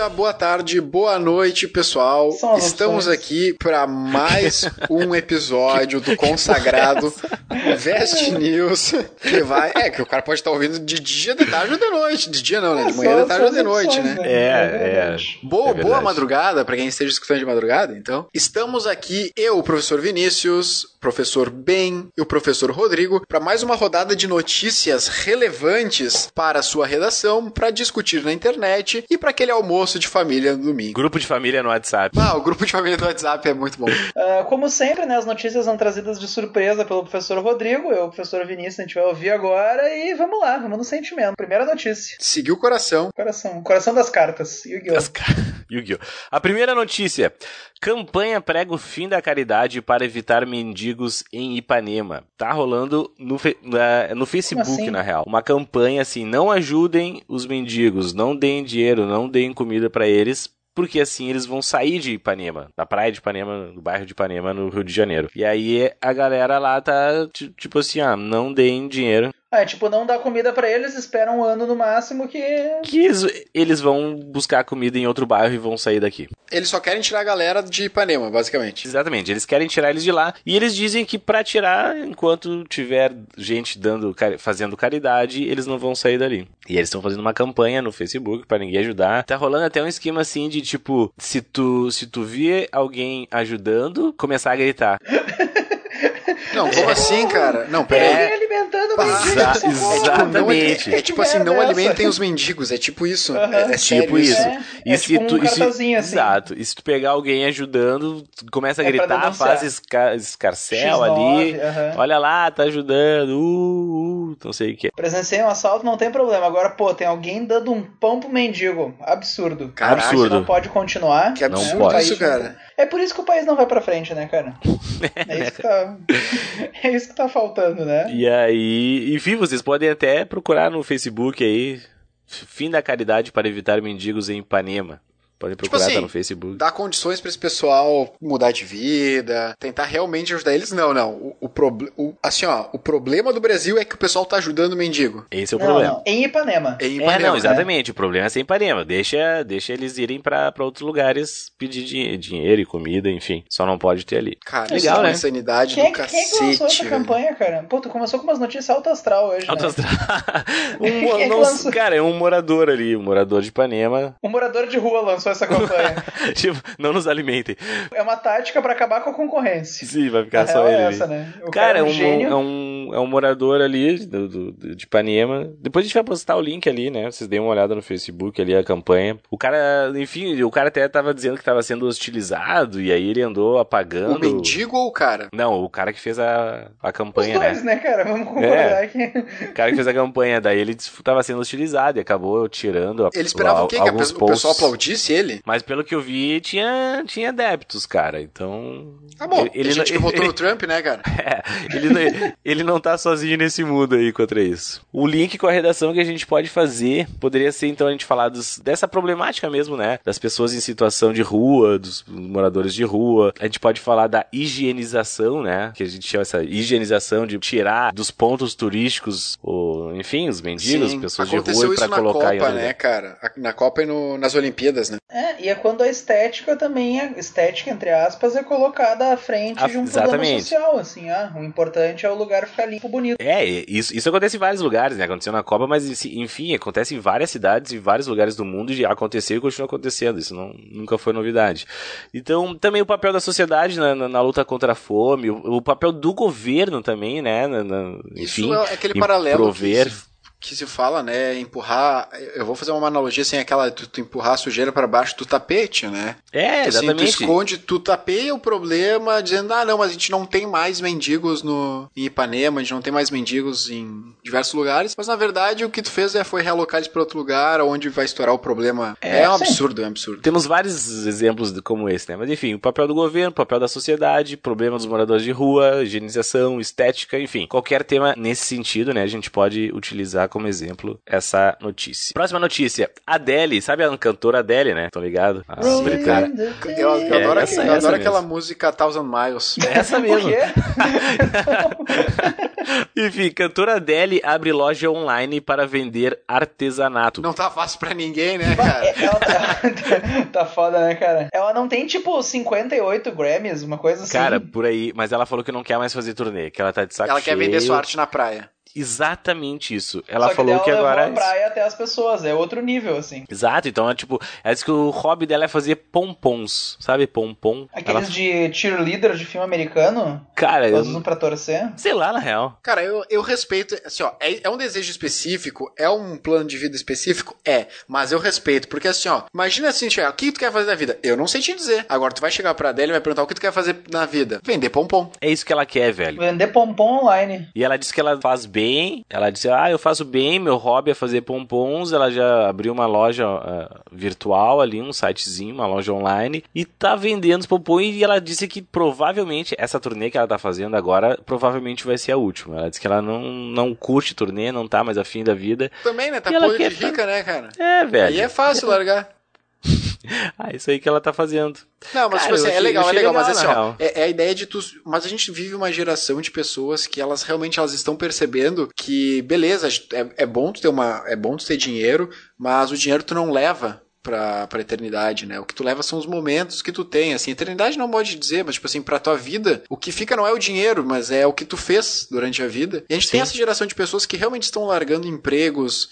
Dia, boa tarde, boa noite, pessoal. As Estamos opções. aqui para mais um episódio do consagrado Vest News. Que vai. É, que o cara pode estar ouvindo de dia, de tarde ou de noite. De dia não, né? De manhã, Só- de tarde ou de noite, opções, né? É, é. verdade. Boa, É boa madrugada para quem esteja escutando de madrugada, então. Estamos aqui, eu, o professor Vinícius, professor Ben e o professor Rodrigo, para mais uma rodada de notícias relevantes para a sua redação, para discutir na internet e para aquele almoço de família no domingo. Grupo de família no WhatsApp. Ah, o grupo de família do WhatsApp é muito bom. Ah, como sempre, né, as notícias são trazidas de surpresa pelo professor Rodrigo, eu, o professor Vinícius, a gente vai ouvir agora e vamos lá, vamos no sentimento. Primeira notícia. Seguiu o coração. Coração, coração das cartas. Yu-Gi-Oh! As ca- Yu-Gi-Oh! A primeira notícia. Campanha prega o fim da caridade para evitar mendigos em Ipanema. Tá rolando no, na- no Facebook, assim? na real. Uma campanha assim, não ajudem os mendigos, não deem dinheiro, não deem comida pra eles. Porque assim eles vão sair de Ipanema, da praia de Ipanema, do bairro de Ipanema, no Rio de Janeiro. E aí a galera lá tá ti- tipo assim, ah, não deem dinheiro. Ah, é tipo, não dá comida pra eles, espera um ano no máximo que. Que eles, eles vão buscar comida em outro bairro e vão sair daqui. Eles só querem tirar a galera de Ipanema, basicamente. Exatamente, eles querem tirar eles de lá e eles dizem que pra tirar, enquanto tiver gente dando fazendo caridade, eles não vão sair dali. E eles estão fazendo uma campanha no Facebook pra ninguém ajudar. Tá rolando até um esquema assim de tipo, se tu se tu vê alguém ajudando, começar a gritar. Não, como assim, cara? Não, peraí. Ninguém alimentando o mendigo, Exa- socorro. exatamente. Não é, é tipo assim, merda não é essa? alimentem os mendigos, é tipo isso. É, é sério tipo isso. É, E é se tipo um tu, se- cartazinho assim. Exato. E se tu pegar alguém ajudando, tu começa a É gritar, faz esca, escarcel X9, ali. Olha lá, tá ajudando. Uh, uh, não sei o que. Presenciei um assalto, não tem problema. Agora, pô, tem alguém dando um pão pro mendigo. Absurdo. Caraca, Absurdo. Não pode continuar. Que Não absurdo pode. isso, cara. É por isso que o país não vai pra frente, né, cara? É isso que tá, é isso que tá faltando, né? E aí, enfim, vocês podem até procurar no Facebook aí, Fim da Caridade para Evitar Mendigos em Ipanema. Podem procurar, assim, tá no Facebook. Dar condições pra esse pessoal mudar de vida, tentar realmente ajudar eles. Não, não. O, o, proble- o- assim, ó, o problema do Brasil é que o pessoal tá ajudando o mendigo. Esse é o não, problema. não. Em Ipanema. Em É, Ipanema, não, né? exatamente. O problema é ser Ipanema. Deixa, deixa eles irem pra pra outros lugares pedir dinhe- dinheiro e comida, enfim. Só não pode ter ali. Cara, Legal, isso é uma né? insanidade Quem, é do que- quem é que lançou cacete, essa velho. campanha, cara? Pô, tu começou com umas notícias alto astral hoje, Alto né? astral. um, é não- cara, é um morador ali, um morador de Ipanema. Um morador de rua lançou essa campanha. tipo, não nos alimentem. é uma tática pra acabar com a concorrência. Sim, vai A ficar real só é ele. ali. essa, né? O Cara, é é um gênio. é, um, é um morador ali do, do- de Ipanema. Depois a gente vai postar o link ali, né? Vocês deem uma olhada no Facebook ali, a campanha. O cara, enfim, o cara até tava dizendo que tava sendo hostilizado e aí ele andou apagando. O mendigo ou o cara? Não, o cara que fez a, a Os campanha, dois, né? né, cara? Vamos concordar que... O cara que fez a campanha, daí ele que tava sendo hostilizado e acabou tirando a, Ele esperava a- o quê? Que a o pessoal aplaudisse ele? Mas pelo que eu vi, tinha, tinha adeptos, cara. Então. Tá bom, ele, gente não- que votou no Trump, né, cara? É, ele, não, ele não tá sozinho nesse mundo aí contra isso. O link com a redação que a gente pode fazer poderia ser então a gente falar dos- dessa problemática mesmo, né? Das pessoas em situação de rua, dos moradores de rua. A gente pode falar da higienização, né? Que a gente chama essa higienização de tirar dos pontos turísticos, o, enfim, os mendigos, Sim, pessoas de rua, na colocar em Copa, outro né, cara? Na Copa e no- nas Olimpíadas, né? É, e é quando a estética também, é, estética, entre aspas, é colocada à frente Ah, de um problema exatamente. social, assim, ah, o importante é o lugar ficar limpo, bonito. É, e isso, isso acontece em vários lugares, né? Aconteceu na Copa, mas esse- enfim, acontece em várias cidades, em vários lugares do mundo, e já aconteceu e continua acontecendo. Isso não, nunca foi novidade. Então, também o papel da sociedade na, na- na luta contra a fome, o, o papel do governo também, né? na- na- Isso enfim, é aquele paralelo prover. que que se fala, né? Empurrar. Eu vou fazer uma analogia assim, aquela tu, tu empurrar a sujeira para baixo do tapete, né? É, Assim, tu exatamente. esconde, tu tapeia o problema dizendo, ah, não, mas a gente não tem mais mendigos no, em Ipanema, a gente não tem mais mendigos em diversos lugares, mas na verdade o que tu fez é, foi realocar eles para outro lugar, onde vai estourar o problema. É, um sim. absurdo, é um absurdo. Temos vários exemplos como esse, né? Mas enfim, o papel do governo, o papel da sociedade, problema dos moradores de rua, higienização, estética, enfim. Qualquer tema nesse sentido, né? A gente pode utilizar como exemplo essa notícia. Próxima notícia. Adele, sabe a cantora Adele, né? Tô ligado? A britânica. Eu, eu É, adoro, essa- eu essa adoro aquela música Thousand Miles. Essa Por mesmo. Enfim, cantora Adele abre loja online para vender artesanato. Não tá fácil pra ninguém, né, cara? Ela tá, tá foda, né, cara? Ela não tem, tipo, 58 Grammys, uma coisa assim. Cara, por aí, mas ela falou que não quer mais fazer turnê, que ela tá de saco Ela quer cheio. vender sua arte na praia. Exatamente isso. Ela Só falou que ela agora. levou a praia até as pessoas, é outro nível, assim. Exato, então é tipo, ela disse que o hobby dela é fazer pompons, sabe? Pompom. Aqueles Ela... de cheerleader de filme americano, Cara, elas eu... usam pra torcer. sei lá, na real. Cara, eu, eu respeito. Assim, ó, é, é um desejo específico? É um plano de vida específico? É. Mas eu respeito, porque assim, ó, imagina assim, Thiago, o que tu quer fazer na vida? Eu não sei te dizer. Agora, tu vai chegar pra Adele e vai perguntar o que tu quer fazer na vida? Vender pompom. É isso que ela quer, velho. Vender pompom online. E ela disse que ela faz bem. Ela disse, ah, eu faço bem, meu hobby é fazer pompons. Ela já abriu uma loja ah, virtual ali, um sitezinho, uma loja online. E tá vendendo os pompons. E ela disse que provavelmente, essa turnê que ela tá fazendo agora, provavelmente vai ser a última. Ela disse que ela não, não curte turnê, não tá mais afim da vida. Também, né? Tá E podre de rica, né, cara? É, velho. Aí é fácil largar. Ah, isso aí que ela tá fazendo. Não, mas Cara, tipo assim, é legal, é achei legal, mas legal, assim, ó, é, é a ideia de tu. Mas a gente vive uma geração de pessoas que elas realmente elas estão percebendo que, beleza, é, é bom tu ter uma. É bom tu ter dinheiro, mas o dinheiro tu não leva. Pra, pra eternidade, né? O que tu leva são os momentos que tu tem, assim. Eternidade não pode dizer, mas, tipo assim, pra tua vida, o que fica não é o dinheiro, mas é o que tu fez durante a vida. E a gente tem Sim. essa geração de pessoas que realmente estão largando empregos,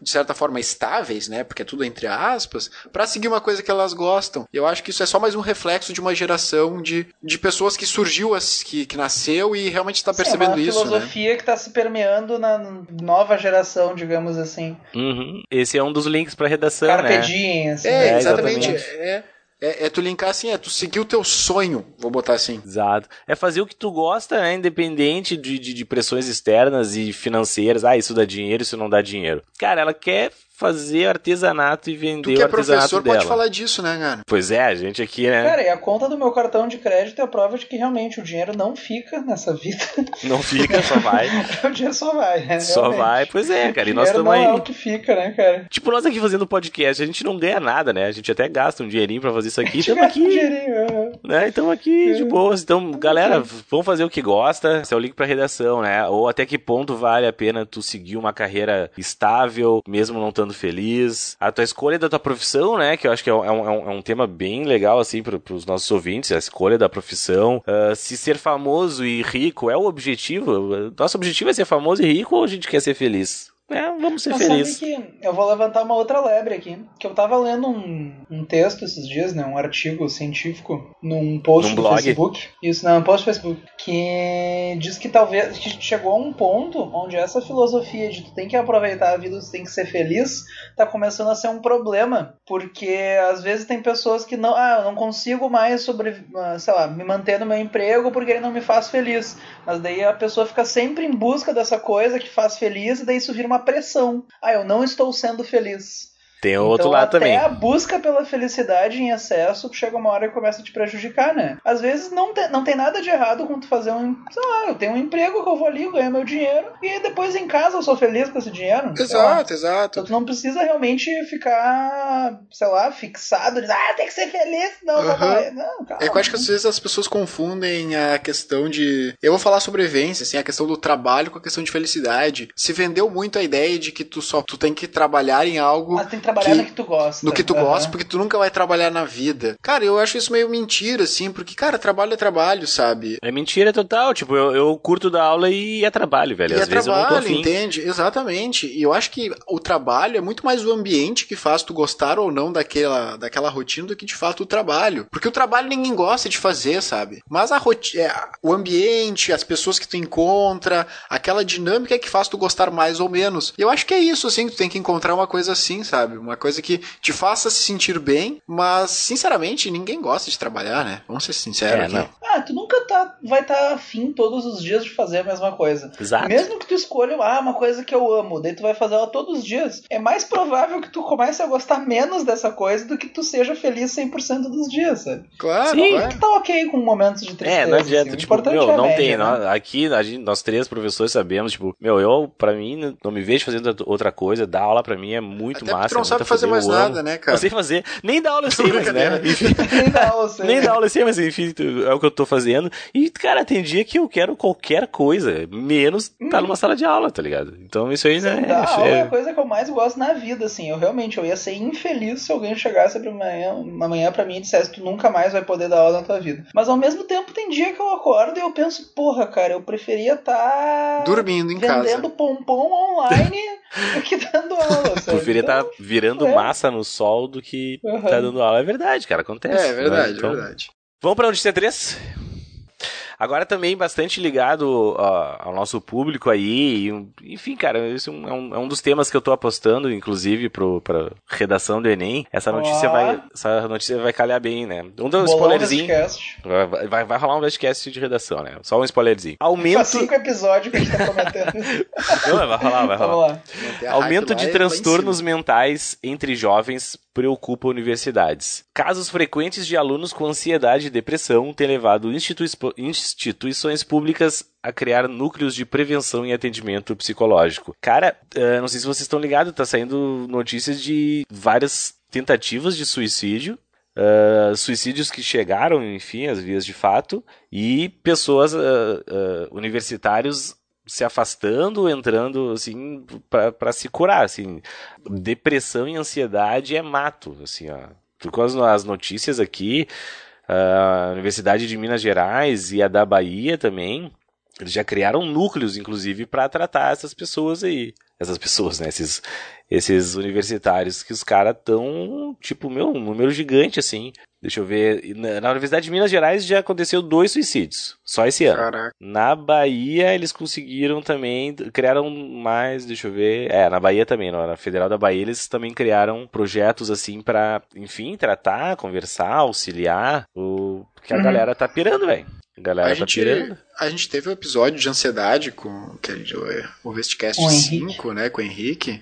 de certa forma, estáveis, né? Porque é tudo entre aspas, pra seguir uma coisa que elas gostam. E eu acho que isso é só mais um reflexo de uma geração de, de pessoas que surgiu, as- que, que nasceu e realmente está percebendo Sim, é uma isso, né? filosofia que tá se permeando na nova geração, digamos assim. Uhum. Esse é um dos links pra redação, Carpe né? diem, assim. É, É, exatamente. exatamente. É, é, é tu linkar assim, é tu seguir o teu sonho, vou botar assim. Exato. É fazer o que tu gosta, né? Independente de, de, de pressões externas e financeiras. Ah, isso dá dinheiro, isso não dá dinheiro. Cara, ela quer fazer artesanato e Tu vender que o é artesanato professor dela. pode falar disso, né, cara? Pois é, a gente aqui, né? Cara, e a conta do meu cartão de crédito é a prova de que realmente o dinheiro não fica nessa vida. Não fica, só vai. o dinheiro só vai, né? Só Realmente. vai. Pois é, cara. E nós estamos não aí. é o que fica, né, cara? Tipo, nós aqui fazendo podcast, a gente não ganha nada, né? A gente até gasta um dinheirinho pra fazer isso aqui. Estamos aqui, dinheirinho, é. né? Estamos aqui de boas. Então, galera, vamos fazer o que gosta. Esse é o link pra redação, né? Ou até que ponto vale a pena tu seguir uma carreira estável, mesmo não estando feliz. A tua escolha da tua profissão, né? Que eu acho que é um, é um, é um tema bem legal, assim, pro, pros nossos ouvintes. A escolha da profissão. Ah, se ser famoso e rico é o objetivo. Nosso objetivo é ser famoso e rico ou a gente quer ser feliz? É, vamos ser Mas felizes. que eu vou levantar uma outra lebre aqui. Que eu tava lendo um, um texto esses dias, né? Um artigo científico num post Num do blog? Facebook. Isso, não, um post do Facebook. Que diz que talvez que chegou a um ponto onde essa filosofia de tu tem que aproveitar a vida, tu tem que ser feliz, tá começando a ser um problema. Porque às vezes tem pessoas que não, ah, eu não consigo mais sobre, ah, sei lá, me manter no meu emprego porque ele não me faz feliz. Mas daí a pessoa fica sempre em busca dessa coisa que faz feliz e daí isso vira uma pressão. Ah, eu não estou sendo feliz. Tem o outro então, lado até também. a busca pela felicidade em excesso chega uma hora que começa a te prejudicar, né? Às vezes não tem, não tem nada de errado com tu fazer um. Sei lá, eu tenho um emprego que eu vou ali, ganho meu dinheiro, e depois em casa eu sou feliz com esse dinheiro. lá. Exato, exato. Então tu não precisa realmente ficar, sei lá, fixado de ah, tem que ser feliz, não, Aham. papai. Não, calma. É que eu acho que às vezes as pessoas confundem a questão de. Eu vou falar sobrevivência, assim, a questão do trabalho com a questão de felicidade. Se vendeu muito a ideia de que tu só tu tem que trabalhar em algo Mas tem que trabalhar que- no que tu gosta. no que tu Aham. gosta, porque tu nunca vai trabalhar na vida. Cara, eu acho isso meio mentira, assim, porque, cara, trabalho é trabalho, sabe? É mentira total. Tipo, eu, eu curto da aula e é trabalho, velho. E Às é vezes eu não tô trabalho, afim. entende? Exatamente. E eu acho que o trabalho é muito mais o ambiente que faz tu gostar ou não daquela, daquela rotina do que de fato o trabalho. Porque o trabalho ninguém gosta de fazer, sabe? Mas a rotina, o ambiente, as pessoas que tu encontra, aquela dinâmica é que faz tu gostar mais ou menos. E eu acho que é isso, assim, tu tem que encontrar uma coisa assim, sabe? Uma coisa que te faça se sentir bem, mas, sinceramente, ninguém gosta de trabalhar, né? Vamos ser sinceros É, aqui. não. Ah, tu nunca tá, vai estar tá afim todos os dias de fazer a mesma coisa. Exato. Mesmo que tu escolha ah, uma coisa que eu amo, daí tu vai fazer ela todos os dias, é mais provável que tu comece a gostar menos dessa coisa do que tu seja feliz 100% dos dias, sabe? Claro, Sim. claro. Tu tá ok com momentos de tristeza. É, não adianta, assim. O tipo, importante meu, é a não média, tem, né? aqui a gente- nós três professores sabemos, tipo, meu, eu, pra mim, não me vejo fazendo outra coisa, dar aula pra mim é muito Até massa. porque tu não é sabe a fazer mais amo. nada, né, cara? Não sei fazer, nem dar aula eu sei, mas, né, enfim... Nem dá aula, sei. Nem dar aula assim, mas enfim, é o que eu tô fazendo. E, cara, tem dia que eu quero qualquer coisa, menos estar numa sala de aula, tá ligado? Então isso aí, né? Sim, dar aula é a é- coisa que eu mais gosto na vida, assim. Eu realmente eu ia ser infeliz se alguém chegasse pra manhã, amanhã pra mim e dissesse tu nunca mais vai poder dar aula na tua vida. Mas ao mesmo tempo tem dia que eu acordo e eu penso, porra, cara, eu preferia estar Dormindo em casa. vendendo pompom online que dando aula, sabe? Preferia estar Então, virando é. massa no sol do que Uhum. tá dando aula. É verdade, cara, acontece. É, é verdade, né? Então, é verdade. Vamos pra notícia 3? Agora também bastante ligado ó, ao nosso público aí, e, um- enfim, cara, esse é um, é um- é um dos temas que eu tô apostando, inclusive, pro, pra redação do Enem. Essa notícia, vai, essa notícia vai calhar bem, né? Um bolão spoilerzinho. Vestcast. Vai, vai, vai rolar um Vestcast de redação, né? Só um spoilerzinho. Faz Aumento. cinco episódios que a gente tá comentando. Não, vai rolar, vai Vamos rolar. Aumento de é transtornos mentais entre jovens preocupa universidades. Casos frequentes de alunos com ansiedade e depressão têm levado institui- instituições públicas a criar núcleos de prevenção e atendimento psicológico. Cara, eh, não sei se vocês estão ligados, tá saindo notícias de várias tentativas de suicídio. eh, suicídios que chegaram, enfim, às vias de fato, e pessoas, eh, eh, universitários se afastando, entrando assim para se curar, assim. Depressão e ansiedade é mato, assim, ó. Com as notícias aqui, a Universidade de Minas Gerais e a da Bahia também, eles já criaram núcleos, inclusive, para tratar essas pessoas aí. Essas pessoas, né? Esses, esses universitários que os caras tão, tipo, meu, um número gigante, assim. Deixa eu ver. Na, na Universidade de Minas Gerais já aconteceu dois suicídios. Só esse ano. Caraca. Na Bahia, eles conseguiram também, criaram mais, deixa eu ver, é, na Bahia também, na Federal da Bahia, eles também criaram projetos assim pra, enfim, tratar, conversar, auxiliar, o que a Uhum. galera tá pirando, velho. A galera A tá gente, pirando. a gente teve um episódio de ansiedade com que o Vestcast Com o Henrique. 5, né, com o Henrique.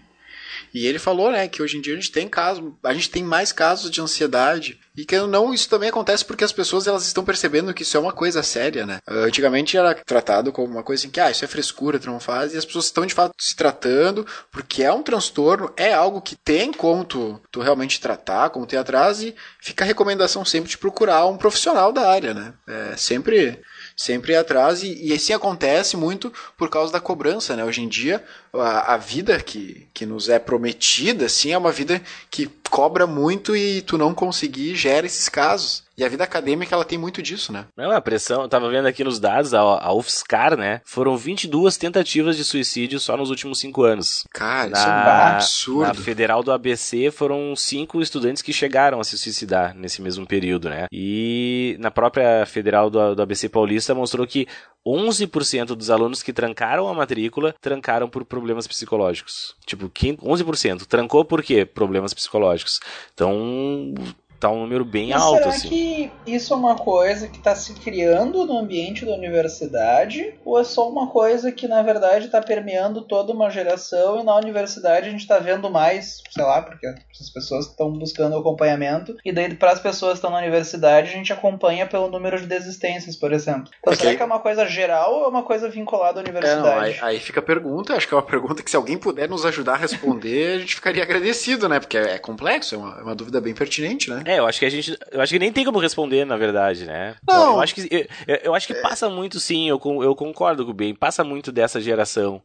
E ele falou, né, que hoje em dia a gente tem casos, a gente tem mais casos de ansiedade. E que não, isso também acontece porque as pessoas elas estão percebendo que isso é uma coisa séria, né? Ah, Antigamente era tratado como uma coisa assim que, ah, isso é frescura, tu não faz, e as pessoas estão de fato se tratando, porque é um transtorno, é algo que tem como tu, tu realmente tratar, como ter atrás, e fica a recomendação sempre de procurar um profissional da área, né? É sempre sempre ir atrás e, e assim acontece muito por causa da cobrança, né? Hoje em dia a, a vida que, que nos é prometida, assim, é uma vida que cobra muito e tu não conseguir gera esses casos. E a vida acadêmica ela tem muito disso, né? Não, a pressão, eu tava vendo aqui nos dados, a, a UFSCar, né, foram 22 tentativas de suicídio só nos últimos cinco anos. Cara, isso é um Na, na absurdo. Federal do ABC foram cinco estudantes que chegaram a se suicidar nesse mesmo período, né? E na própria Federal do, do ABC Paulista mostrou que 11% dos alunos que trancaram a matrícula trancaram por problemas psicológicos. Tipo, quem, 11%. Trancou por quê? Problemas psicológicos. Então, tá um número bem Mas alto, será assim. que isso é uma coisa que está se criando no ambiente da universidade? Ou é só uma coisa que, na verdade, está permeando toda uma geração e na universidade a gente está vendo mais, sei lá, porque as pessoas estão buscando acompanhamento e daí para as pessoas que estão na universidade a gente acompanha pelo número de desistências, por exemplo. Então Ok. será que é uma coisa geral ou é uma coisa vinculada à É, não, universidade? aí, aí fica a pergunta, acho que é uma pergunta que se alguém puder nos ajudar a responder, a gente ficaria agradecido, né? Porque é, é complexo, é uma, é uma dúvida bem pertinente, né? É, eu acho que a gente. Eu acho que nem tem como responder, na verdade, né? Não. Eu, eu acho que. Eu, eu acho que passa muito, sim, eu, eu concordo com o bem. Passa muito dessa geração.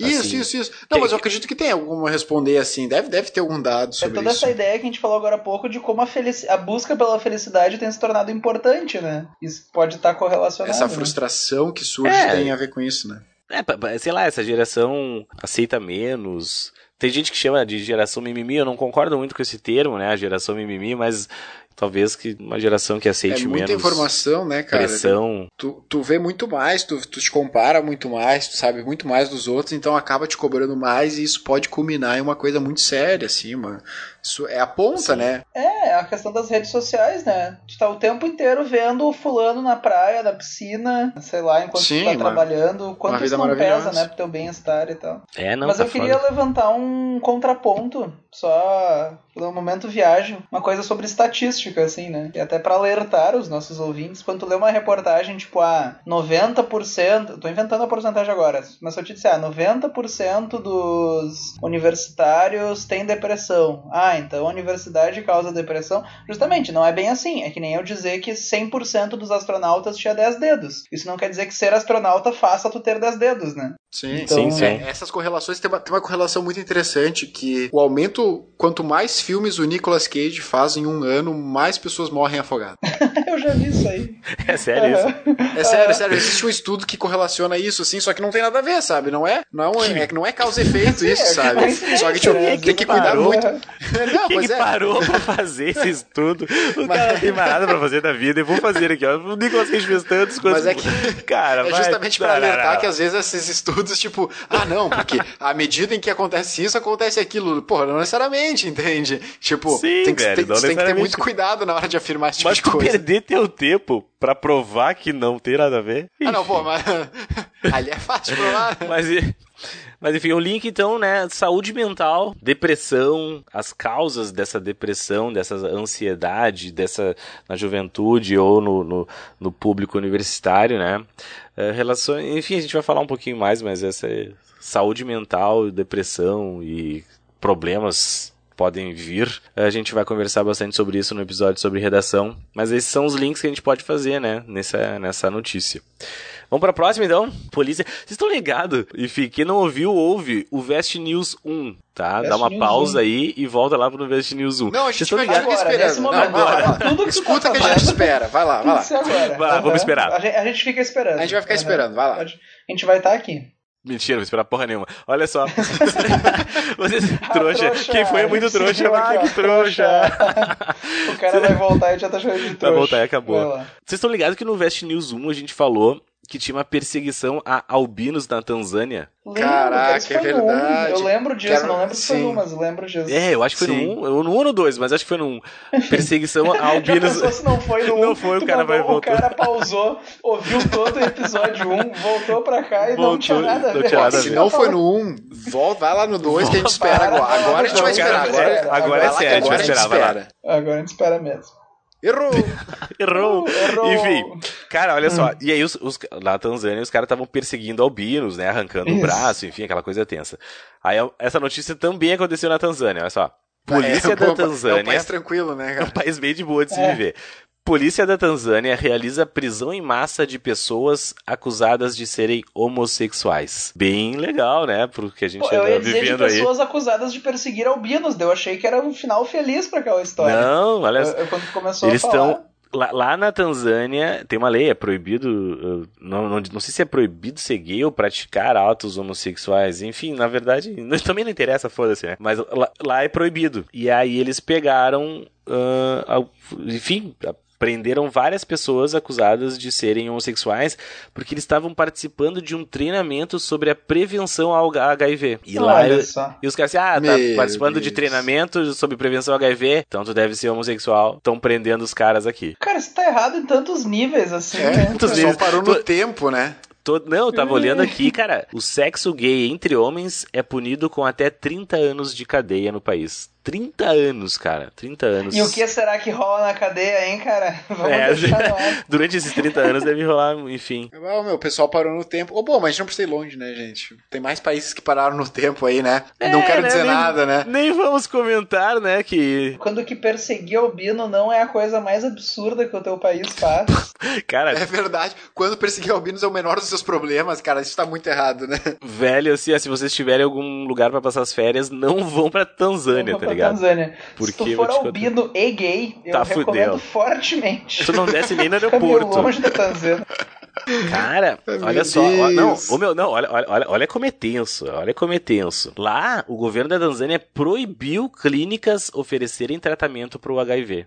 Isso, Assim, isso, isso. Não, que- mas eu acredito que tem alguma responder assim. Deve, deve ter algum dado É sobre toda isso. essa ideia que a gente falou agora há pouco de como a, felici- a busca pela felicidade tem se tornado importante, né? Isso pode estar correlacionado. Essa né? frustração que surge É. tem a ver com isso, né? É, sei lá, essa geração aceita menos. Tem gente que chama de geração mimimi, eu não concordo muito com esse termo, né? A geração mimimi, mas talvez que uma geração que É aceite muita menos informação, né, cara? pressão. Tu, tu vê muito mais, tu, tu te compara muito mais, tu sabe muito mais dos outros, então acaba te cobrando mais e isso pode culminar em uma coisa muito séria, assim, uma Isso é a ponta, Sim. né? É, a questão das redes sociais, né? Tu tá o tempo inteiro vendo o fulano na praia, na piscina, sei lá, enquanto Sim, tu tá uma- trabalhando. Quanto vida isso não pesa, né? Pro teu bem-estar e tal. É, não, Mas tá eu queria foda. levantar um contraponto, só no momento viagem, uma coisa sobre estatística, assim, né? E até pra alertar os nossos ouvintes, quando tu lê uma reportagem, tipo, ah, 90%, eu tô inventando a porcentagem agora, mas se eu te disser, ah, 90% dos universitários têm depressão. Ah, então a universidade causa depressão. Justamente, não é bem assim. É que nem eu dizer que 100% dos astronautas tinha 10 dedos. Isso não quer dizer que ser astronauta faça tu ter 10 dedos, né? Sim, Então, Sim, sim. É, essas correlações tem uma, tem uma correlação muito interessante que o aumento, quanto mais filmes o Nicolas Cage faz em um ano, mais pessoas morrem afogadas. eu já vi isso aí. É sério isso. É sério, é sério, existe um estudo que correlaciona isso, assim, só que não tem nada a ver, sabe? Não é, não é, é, não é causa e efeito isso, É, sabe? Só que tipo, tem que cuidar muito. Não, Quem que é. parou pra fazer esse estudo? O cara não tem mais nada pra fazer da vida. Eu vou fazer aqui, ó. O Nicolas Cage fez tantos quantos... Mas é que- Cara, É vai- justamente pra não, alertar não. que às vezes esses estudos, tipo, ah, não, porque à medida em que acontece isso, acontece aquilo. Porra, não necessariamente, entende? Tipo, Sim, tem, que, velho, tem, tem que ter muito cuidado na hora de afirmar esse tipo Mas de coisa. perder teu tempo pra provar que não tem nada a ver... Ah, não, pô, mas. Ali é fácil provar. Mas, mas enfim, o link então, né? Saúde mental, depressão, as causas dessa depressão, dessa ansiedade, dessa na juventude ou no, no, no público universitário, né? É, enfim, a gente vai falar um pouquinho mais, mas essa é saúde mental, depressão e problemas podem vir. A gente vai conversar bastante sobre isso no episódio sobre redação, mas esses são os links que a gente pode fazer, né, nessa, nessa notícia. Vamos pra próxima então? Polícia. Vocês estão ligados? Enfim, quem não ouviu, ouve o Vest News 1, tá? Vest Dá uma News pausa 1. aí e volta lá pro Vest News 1. Não, a gente vai Agora, esperando. nesse Não, momento. Tudo que tu Escuta tá que a gente espera. Vai lá, vai lá. agora. Vai lá, vamos Aham. esperar. A gente, a gente fica esperando. A gente vai ficar Aham. esperando, vai lá. A gente vai estar aqui. Mentira, não vou esperar porra nenhuma. Olha só. Vocês, Ah, trouxa. Quem foi é muito trouxa. aqui, ó, que trouxa. o cara vai voltar e já tá chamando de trouxa. Vai voltar e acabou. Vocês estão ligados que no Vest News 1 a gente falou que tinha uma perseguição a albinos na Tanzânia? Lembro, Caraca, é um. verdade. Eu lembro disso, Quero- não lembro se foi sim. no 1, mas eu lembro disso. É, eu acho que foi Sim. no 1, eu- no 1 ou no 2, mas acho que foi no 1. Perseguição a Já albinos. pensou se não foi no 1? Não foi, o cara vai O voltar. cara pausou, ouviu todo o episódio 1, voltou pra cá e não Voltou, tinha nada a não ver. tinha nada a se ver. não foi no 1, volta, vai lá no 2 que a gente espera agora. Agora a gente vai esperar. Agora, é- agora é lá que sério, a gente agora vai esperar, vai lá. espera. Agora a gente espera mesmo. Errou! Errou. Uh, errou. Enfim, cara, olha só. Hum. E aí, os, os- na Tanzânia, os caras estavam perseguindo albinos, né? Arrancando o braço, enfim, aquela coisa tensa. Aí, essa notícia também aconteceu na Tanzânia, olha só. Polícia É, da É Tanzânia. um país tranquilo, né, É um cara? país bem de boa de se É. viver. Polícia da Tanzânia realiza prisão em massa de pessoas acusadas de serem homossexuais. Bem legal, né? Porque a gente Pô, eu anda ia dizer de vivendo aí. pessoas acusadas de perseguir albinos, eu achei que era um final feliz pra aquela história. Não, olha Eu, só. eu, quando começou Eles a falar... estão. Lá, lá na Tanzânia tem uma lei, é proibido. uh, Não, não, não sei se é proibido ser gay ou praticar atos homossexuais. Enfim, na verdade, não- também não interessa, foda-se, né? Mas lá, lá é proibido. E aí eles pegaram. al- enfim. Prenderam várias pessoas acusadas de serem homossexuais porque eles estavam participando de um treinamento sobre a prevenção ao HIV. E lá só. e os caras assim, ah, tá Meu participando de Deus. treinamento sobre prevenção ao HIV, então tu deve ser homossexual. Estão prendendo os caras aqui. Cara, isso tá errado em tantos níveis, assim, É, o pessoal vezes- parou no tempo, né? Não, eu tava olhando aqui, cara. O sexo gay entre homens é punido com até 30 anos de cadeia no país. 30 anos, cara. 30 anos. E o que será que rola na cadeia, hein, cara? Vamos É, deixar no ar. Durante esses 30 anos deve rolar, enfim. Ah, meu, o pessoal parou no tempo. Ô, bom, mas a gente não precisa ir longe, né, gente? Tem mais países que pararam no tempo aí, né? não É, quero né, dizer nem- nada, né? Nem vamos comentar, né, que... Quando que perseguir albino não é a coisa mais absurda que o teu país faz. Cara, É verdade. Quando perseguir albinos é o menor dos seus problemas, cara, isso tá muito errado, né? velho, assim, se vocês tiverem algum lugar pra passar as férias, não vão pra Tanzânia, Vamos tá pra ligado? Tanzânia. Porque Se tu eu for albino e gay, eu Tá recomendo fudendo. fortemente. Tu não desce nem no aeroporto. longe da Tanzânia. Cara, Meu olha só. ó, não, ô, meu, não, olha, olha, olha, olha como é tenso. Olha como é tenso. Lá, o governo da Tanzânia proibiu clínicas oferecerem tratamento pro HIV.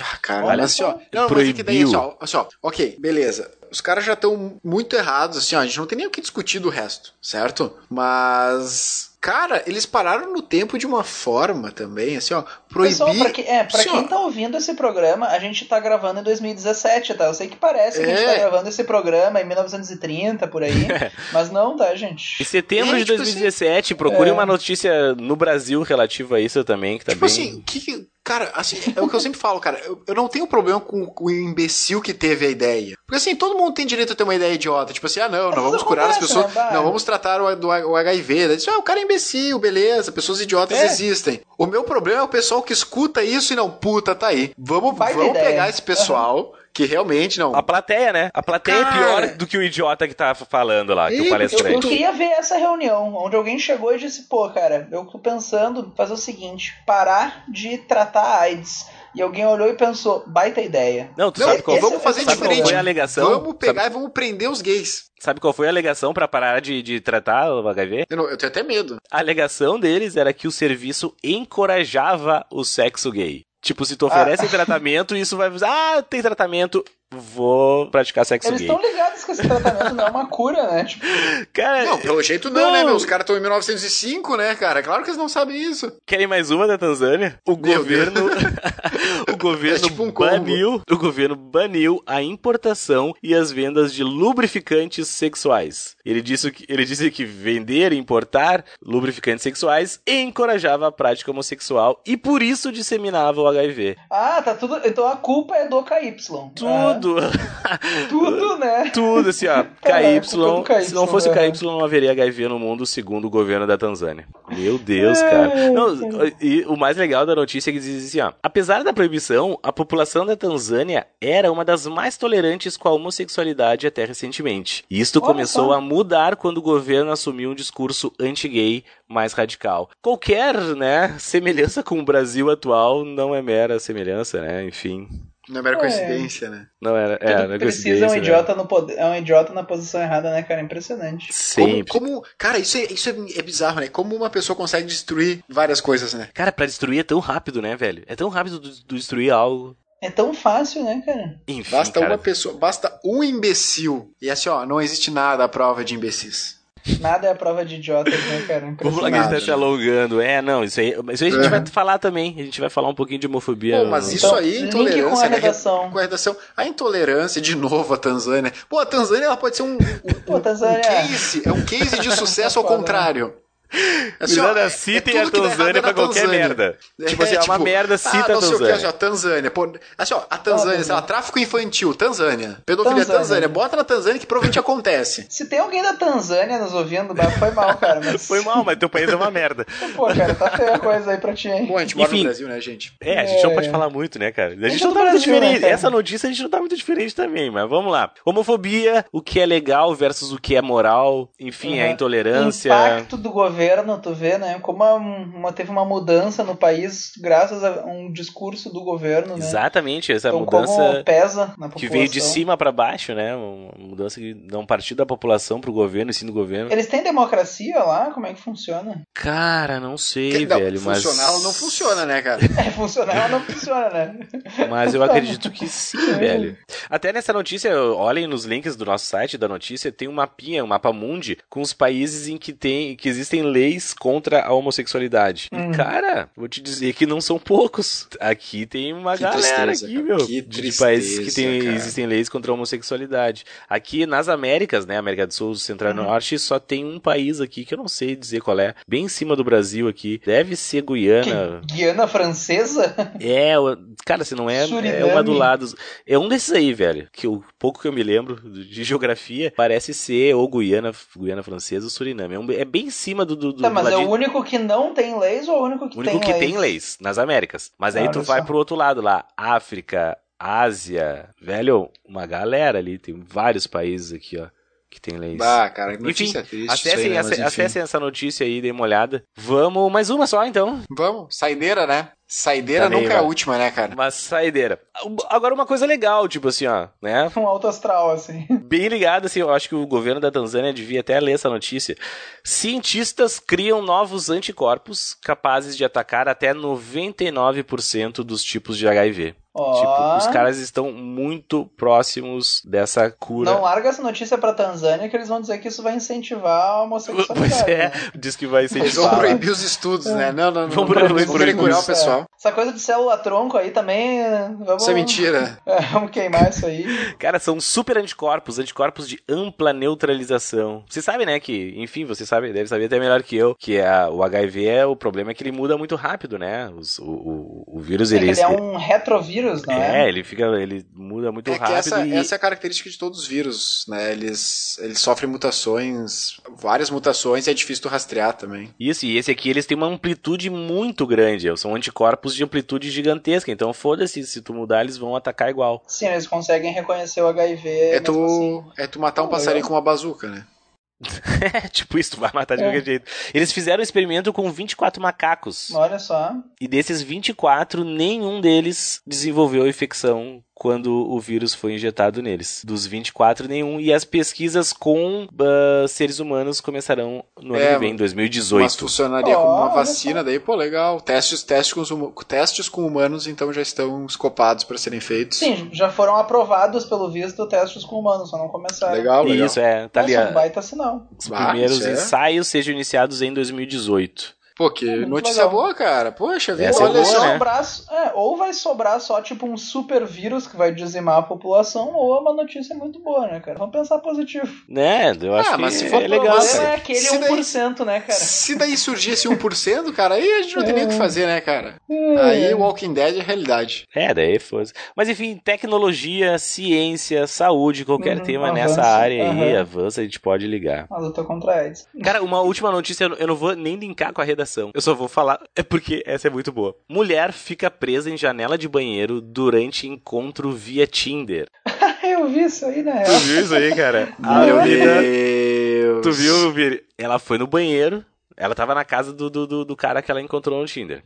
Ah, cara, Olha assim, ó. só. Não, mas é que daí, Proibiu. assim, ó, assim, ó, ok, beleza. Os caras já estão muito errados, assim, ó. A gente não tem nem o que discutir do resto, certo? Mas. Cara, eles pararam no tempo de uma forma também, assim, ó, proibir. Pessoal, pra, que, é, pra assim, quem tá ouvindo esse programa, a gente tá gravando em 2017, tá? Eu sei que parece que a gente É. tá gravando esse programa em 1930, por aí. mas não, tá, gente? Em setembro É, de tipo 2017, procure É. uma notícia no Brasil relativa a isso também, que tá Tipo bem... assim, o que, que- Cara, assim, é o que eu sempre falo, cara. Eu, eu não tenho problema com, com o imbecil que teve a ideia. Porque assim, todo mundo tem direito a ter uma ideia idiota. Tipo assim, ah, não, não Mas vamos isso curar as pessoas. né? Não, vamos tratar o, do, o HIV. Daí, Ah, o cara é imbecil, beleza. Pessoas idiotas É. existem. O meu problema é o pessoal que escuta isso e não, puta, tá aí. Vamos, vamos ideia. pegar esse pessoal que realmente não. A plateia, né? A plateia Cara. é pior do que o idiota que tá falando lá, que Ih, o Eu, eu palestrante. queria ver essa reunião, onde alguém chegou e disse, pô, cara, eu tô pensando fazer o seguinte, parar de tratar AIDS. E alguém olhou e pensou, baita ideia. Não, tu Não, sabe qual, vamos fazer sabe qual diferente. foi a alegação? Vamos pegar Sabe, e vamos prender os gays. sabe qual foi a alegação pra parar de, de tratar o HIV? Eu, não- eu tenho até medo. A alegação deles era que o serviço encorajava o sexo gay. Tipo, se tu Ah. oferece tratamento, isso vai... Ah, tem tratamento, vou praticar sexo Eles gay. estão ligados que esse tratamento não é uma cura, né? Tipo, Cara, Não, pelo jeito não, Não. né, meu? Os caras estão em 1905, né, cara? Claro que eles não sabem isso. Querem mais uma da Tanzânia? O Meu governo, o governo É tipo um combo. baniu, o governo baniu a importação e as vendas de lubrificantes sexuais. Ele disse que ele disse que vender e importar lubrificantes sexuais encorajava a prática homossexual e por isso disseminava o HIV. ah, tá tudo. Então a culpa é do KY. Tudo, Ah, tudo, né? tudo assim, ó. É KY, KY, se não fosse o né? KY, não haveria HIV no mundo, segundo o governo da Tanzânia. Meu Deus, cara. Não, e o mais legal da notícia é que diz assim, ó. Apesar da proibição, a população da Tanzânia era uma das mais tolerantes com a homossexualidade até recentemente. E isto Olha começou só. a mudar quando o governo assumiu um discurso anti-gay mais radical. Qualquer, né, semelhança com o Brasil atual não é mera semelhança, né? Enfim, Não é mera É. coincidência, né? não era, é, Tudo não é precisa coincidência, um né? idiota no poder, é um idiota na posição errada, né, cara? Impressionante. Como, Sempre. como- cara, isso, é, isso é, é bizarro, né? Como uma pessoa consegue destruir várias coisas, né? Cara, pra destruir é tão rápido, né, velho? É tão rápido de de destruir algo. É tão fácil, né, cara? Enfim, Basta cara. uma pessoa, basta um imbecil. E assim, ó, não existe nada à prova de imbecis. Nada é a prova de idiotas, né, cara? Vamos lá que a gente tá Nada, se né? alongando. É, não, isso aí, isso aí a gente É. vai falar também. A gente vai falar um pouquinho de homofobia. Pô, mas isso Então, aí é link intolerância, com a né? redação. Com a redação. A intolerância, de novo, a Tanzânia. Pô, a Tanzânia ela pode ser um, um, Pô, Tanzânia- um case. É um case de sucesso ao né? contrário. Assim, ó, Gurizada, é- é citem a Tanzânia é pra qualquer Tanzânia. merda. Tipo assim, é uma merda, cita ah, a não sei o que, Tanzânia. assim, ó, Tanzânia. Pô, assim, ó, a Tanzânia, sei lá, tráfico infantil, Tanzânia. Pedofilia, Tanzânia. Tanzânia. Bota na Tanzânia que provavelmente acontece. Se tem alguém da Tanzânia nos ouvindo, foi mal, cara. Mas... Foi mal, mas teu país é uma merda. Pô, cara, tá feia a coisa aí pra ti, hein? Pô, a gente mora Enfim. no Brasil, né, gente? É, a gente não É. pode falar muito, né, cara? A gente Gente não tá muito Brasil, né, diferente. cara? Essa notícia a gente não tá muito diferente também, mas vamos lá. Homofobia, o que é legal versus o que é moral, enfim, a Uhum. intolerância. impacto do governo, tu vê, né? Como uma, uma- teve uma mudança no país graças a um discurso do governo, né? Exatamente, essa Então, mudança. como pesa na população. que veio de cima pra baixo, né? Uma mudança que não partiu da população pro governo, e sim do governo. Eles têm democracia lá? Como é que funciona? Cara, não sei, não, velho, mas funcionar ela não funciona, né, cara? É, funcionar ela não funciona, né? mas eu acredito que sim, velho. Até nessa notícia, olhem nos links do nosso site da notícia, tem um mapinha, um mapa mundi com os países em que tem que existem leis contra a homossexualidade. E, Hum. cara, vou te dizer que não são poucos. Aqui tem uma Que galera tristeza, aqui, cara. meu, Que de países que tristeza, tem, cara. existem leis contra a homossexualidade. Aqui nas Américas, né, América do Sul, Central e Uhum. Norte, só tem um país aqui que eu não sei dizer qual é, bem em cima do Brasil aqui. Deve ser Guiana. Que Guiana Francesa? É, cara, se não é, é Suriname. uma do lado. É um desses aí, velho. Que o pouco que eu me lembro de geografia parece ser ou Guiana, Guiana Francesa ou Suriname. É, um- é bem em cima do. Do, do Tá, mas é o único que não tem leis ou o único que o único tem que leis? tem leis nas Américas. Mas aí tu vai só. pro outro lado lá, África, Ásia, velho, uma galera ali, tem vários países aqui, ó, que tem leis. Bah, cara, Enfim, notícia triste. isso acessem, aí, né? ace- Mas, enfim. acessem essa notícia aí, dêem uma olhada. Vamos, mais uma só então. Vamos, saideira, né? Saideira meio, nunca é a última, né, cara? Uma saideira. Agora, uma coisa legal, tipo assim, ó, né? Um alto astral, assim. Bem ligado, assim, eu acho que o governo da Tanzânia devia até ler essa notícia. Cientistas criam novos anticorpos capazes de atacar até 99% dos tipos de HIV. Ó. Tipo, os caras estão muito próximos dessa cura. Não larga essa notícia pra Tanzânia que eles vão dizer que isso vai incentivar a homossexualidade. Pois é, né? diz que vai Eles vão incentivar. proibir os estudos, né? Não, não, não. Vamos não, proibir- vamos proibir regular o Essa coisa de célula tronco aí também. Vamos, Isso é mentira. É, vamos queimar isso aí. Cara, são super anticorpos, anticorpos de ampla neutralização. Você sabe, né, que, enfim, você sabe, deve saber até melhor que eu, que a- o HIV é o problema é que ele muda muito rápido, né? Os- o, o, o vírus, É ele... ele é um retrovírus, não é? É, ele fica, ele muda muito É que rápido essa, e... essa é a característica de todos os vírus, né? Eles, eles sofrem mutações, várias mutações, e é difícil tu rastrear também. Isso, e esse aqui eles têm uma amplitude muito grande, são anticorpos de amplitude gigantesca, então foda-se, se tu mudar eles vão atacar igual. Sim, eles conseguem reconhecer o HIV. É mesmo tu, assim. é tu matar um passarinho com uma bazuca, né? É, tipo isso, tu vai matar de É. qualquer jeito. Eles fizeram um experimento com 24 macacos, Olha só. e desses 24, nenhum deles desenvolveu infecção quando o vírus foi injetado neles. Dos 24, nenhum. E as pesquisas com ah, seres humanos começarão no ano É, que vem, Mas 2018. funcionaria Ó, como uma vacina, daí, pô, legal. Testes, testes, com, testes com humanos, então, já estão escopados para serem feitos. Sim, já foram aprovados pelo visto testes com humanos, só não começaram. Legal, legal. Isso, é. Tá ali, Nossa, ah, um baita sinal. os Ah, primeiros é. ensaios sejam iniciados em 2018. Pô, que Muito notícia legal. boa, cara. Poxa, vida, Essa é ou, vai né? é, ou vai sobrar só tipo um super vírus que vai dizimar a população, ou é uma notícia muito boa, né, cara? Vamos pensar positivo. Né? Eu acho Ah, que mas se for é legal. problema cara. é aquele Se daí- 1%, né, cara? Se daí surgisse 1%, cara, aí a gente não tem nem o que fazer, né, cara? É. Aí o Walking Dead é realidade. É, daí fosse. Mas enfim, tecnologia, ciência, saúde, qualquer Uhum, tema avança, nessa área aí, avança, a gente pode ligar. A luta contra a AIDS. Cara, uma última notícia, eu não- eu vou nem linkar com a Eu só vou falar, é porque essa é muito boa. Mulher fica presa em janela de banheiro durante encontro via Tinder. Eu vi isso aí, né? Tu viu isso aí, cara? A Meu menina- Deus. Tu viu, Viri? Ela foi no banheiro, ela tava na casa do, do, do, cara que ela encontrou no Tinder.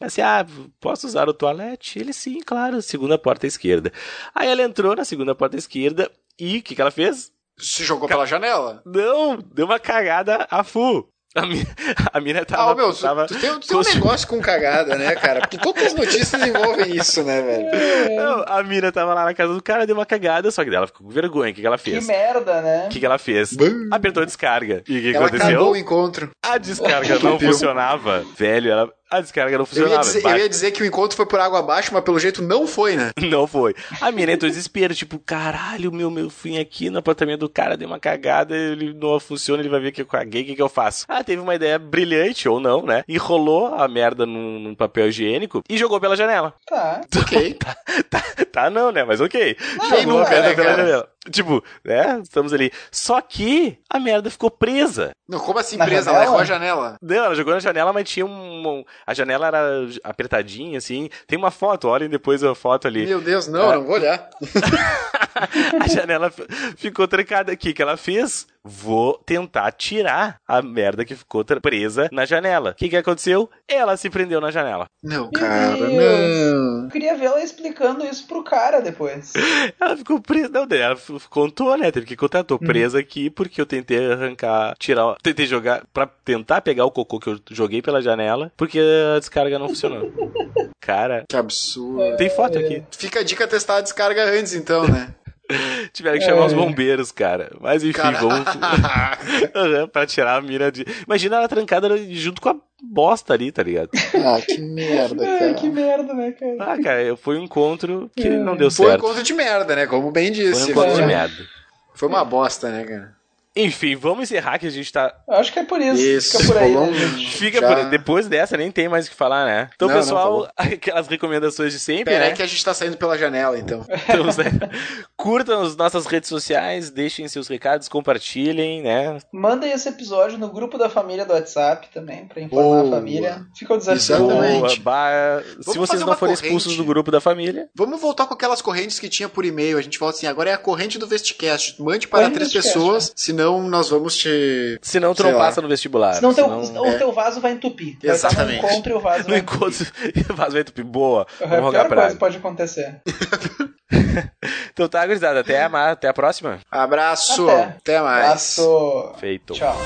Assim, ah, posso usar o toalete? Ele sim, claro, segunda porta esquerda. Aí ela entrou na segunda porta esquerda e o que, que ela fez? Se jogou pela janela? Não, deu uma cagada a full. A mina, a mina tava. ah, meu, tu- tava tu, tem, tu tem um negócio com cagada, né, cara? Porque todas as notícias envolvem isso, né, velho? Não, a mina tava lá na casa do cara, deu uma cagada, só que daí ela ficou com vergonha. O que, que ela Que fez? merda, né? O que, que ela fez? Bum. Apertou a descarga. E o que, que Ela aconteceu? acabou o encontro. A descarga não funcionava. Velho, ela... a descarga não Eu funcionava. ia, dizer, eu ia dizer que o encontro foi por água abaixo, mas pelo jeito não foi, né? Não foi. A mina entrou em desespero, tipo, caralho, meu, meu, fui aqui no apartamento do cara, dei uma cagada, ele não funciona, ele vai ver que eu caguei, o que, que eu faço? Ah, teve uma ideia brilhante, ou não, né? Enrolou a merda num, num papel higiênico e jogou pela janela. Tá. Ok. Tá, tá não, né? Mas ok. Não, jogou a merda pela cara? janela. Tipo, né? Estamos ali. Só que a merda ficou presa. Não, como assim Na presa? Ela janela? errou a janela. Não, ela jogou na janela, mas tinha um. um- a janela era apertadinha, assim. Tem uma foto, olhem depois a foto ali. Meu Deus, não, É. não vou olhar. a janela ficou trancada. O que, que ela fez? Vou tentar tirar a merda que ficou presa na janela. O que, que aconteceu? Ela se prendeu na janela. Não, Meu cara, não. Eu queria ver ela explicando isso pro cara depois. Ela ficou presa. Não, daí ela contou, né? Teve que contar. Tô presa aqui porque eu tentei arrancar, tirar. Tentei jogar pra tentar pegar o cocô que eu joguei pela janela porque a descarga não funcionou. Cara, Que absurdo. tem foto aqui. Fica a dica testar a descarga antes, então, né? Tiveram que chamar os É. bombeiros, cara. Mas enfim, vamos. Pra tirar a mira de. Imagina ela trancada junto com a bosta ali, tá ligado? ah, que merda, Ai, cara. que merda, né, cara? Ah, cara, foi um encontro que É. não deu Foi um certo. encontro de merda, né? Como bem disse. Foi um encontro de É. merda. Foi uma bosta, né, cara? Enfim, vamos encerrar que a gente tá. Eu acho que é por isso. Isso, Fica por aí, né? Fica Já- por aí. Depois dessa, nem tem mais o que falar, né? Então, Não, não, pessoal, aquelas recomendações de sempre, Pera né? que a gente tá saindo pela janela, então. Então, né? Curtam as nossas redes sociais, deixem seus recados, compartilhem, né? Mandem esse episódio no grupo da família do WhatsApp também, pra informar Boa. a família. Fica o desafio. Exatamente. Boa, Se vocês não forem corrente. expulsos do grupo da família, Vamos voltar com aquelas correntes que tinha por e-mail. A gente fala assim, agora é a corrente do Vestcast. Mande para Corrente três pessoas, senão senão nós vamos te. Senão tu não lá. passa no vestibular. Senão teu, senão- o é. teu vaso vai entupir. Vai Exatamente. no encontro e o vaso No vai encontro, vaso vai entupir. Boa. É a Vamos rogar pior pra coisa pode acontecer. Então tá, gurizada. Até a, até a próxima. Abraço. Até. Até mais. Abraço. Feito. Tchau.